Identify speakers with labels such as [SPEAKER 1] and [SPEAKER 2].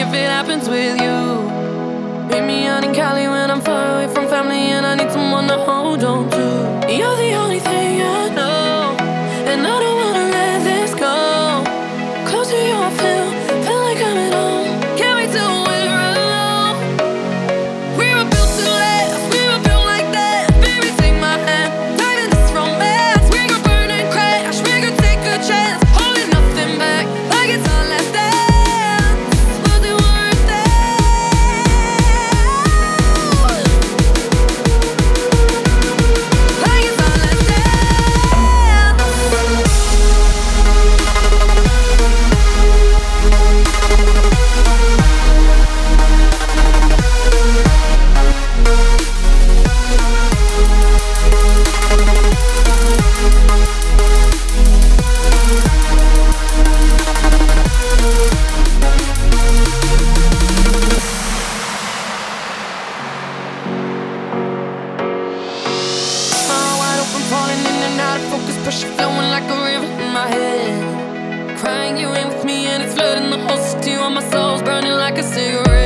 [SPEAKER 1] if it happens with you. Bring me out in Cali when I'm far away from family and I need someone to hold on to. You're the pressure flowing like a river in my head. Crying you in with me and it's flooding the whole city while my soul's burning like a cigarette.